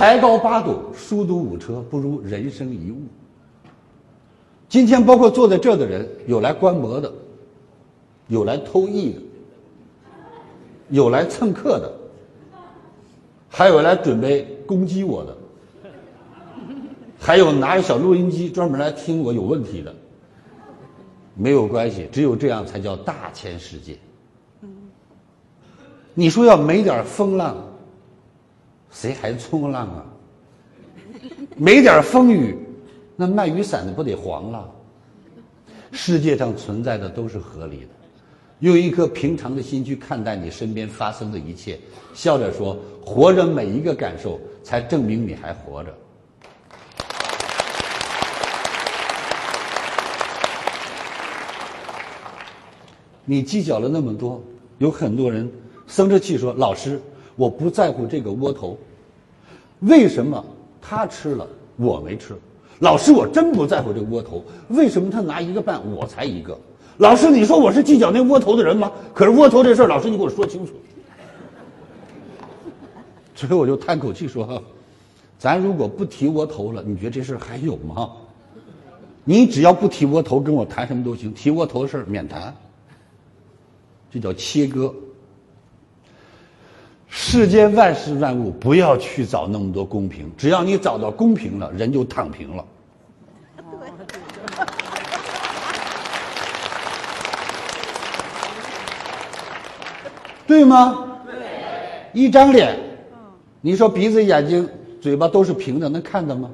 才高八斗，书读五车，不如人生一悟。今天，包括坐在这的人，有来观摩的，有来偷艺的，有来蹭课的，还有来准备攻击我的，还有拿着小录音机专门来听我有问题的。没有关系，只有这样才叫大千世界。你说要没点风浪，谁还冲浪啊？没点风雨，那卖雨伞的不得黄了？世界上存在的都是合理的，用一颗平常的心去看待你身边发生的一切，笑着说：活着每一个感受，才证明你还活着。你计较了那么多，有很多人生着气说：“老师，我不在乎这个窝头，为什么他吃了我没吃？老师，我真不在乎这窝头，为什么他拿一个半我才一个？老师，你说我是计较那窝头的人吗？可是窝头这事儿，老师你给我说清楚。”所以我就叹口气说：“咱如果不提窝头了，你觉得这事还有吗？你只要不提窝头，跟我谈什么都行；提窝头的事儿免谈。”这叫切割。世间万事万物，不要去找那么多公平。只要你找到公平了，人就躺平了。对吗？一张脸，你说鼻子、眼睛、嘴巴都是平的，能看到吗？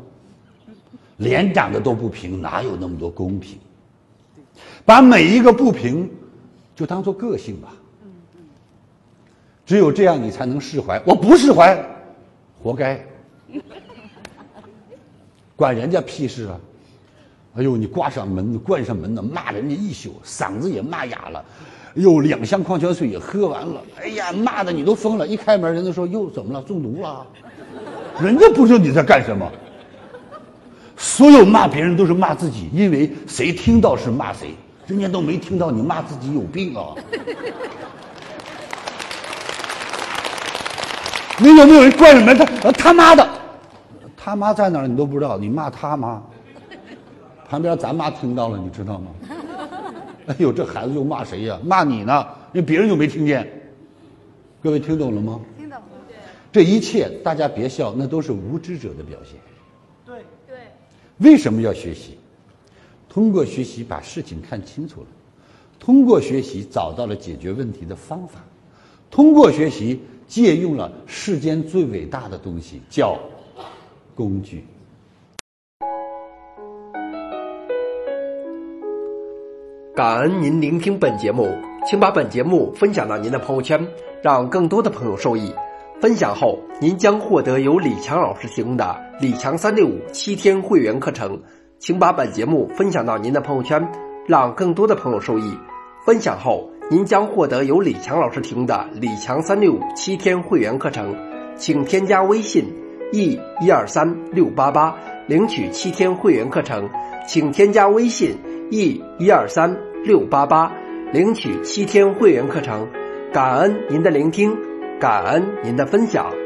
脸长得都不平，哪有那么多公平？把每一个不平。就当做个性吧，只有这样你才能释怀。我不释怀，活该，管人家屁事啊！哎呦，你挂上门，关上门呢，骂人家一宿，嗓子也骂哑了。哎呦，两箱矿泉水也喝完了。哎呀，骂的你都疯了。一开门，人家说又怎么了？中毒了？人家不知道你在干什么。所有骂别人都是骂自己，因为谁听到是骂谁。人家都没听到你骂自己有病啊！你有没有人关着门？他他妈的，他妈在哪儿？你都不知道，你骂他妈。旁边咱妈听到了，你知道吗？哎呦，这孩子又骂谁呀？骂你呢？因为别人又没听见。各位听懂了吗？听懂了。这一切大家别笑，那都是无知者的表现。对对。为什么要学习？通过学习把事情看清楚了，通过学习找到了解决问题的方法，通过学习借用了世间最伟大的东西，叫工具。感恩您聆听本节目，请把本节目分享到您的朋友圈，让更多的朋友受益。分享后，您将获得由李强老师提供的李强三六五七天会员课程。请把本节目分享到您的朋友圈，让更多的朋友受益。分享后，您将获得由李强老师提供的李强三六五七天会员课程。请添加微信 e 一二三六八八领取七天会员课程。请添加微信 e 一二三六八八领取七天会员课程。感恩您的聆听，感恩您的分享。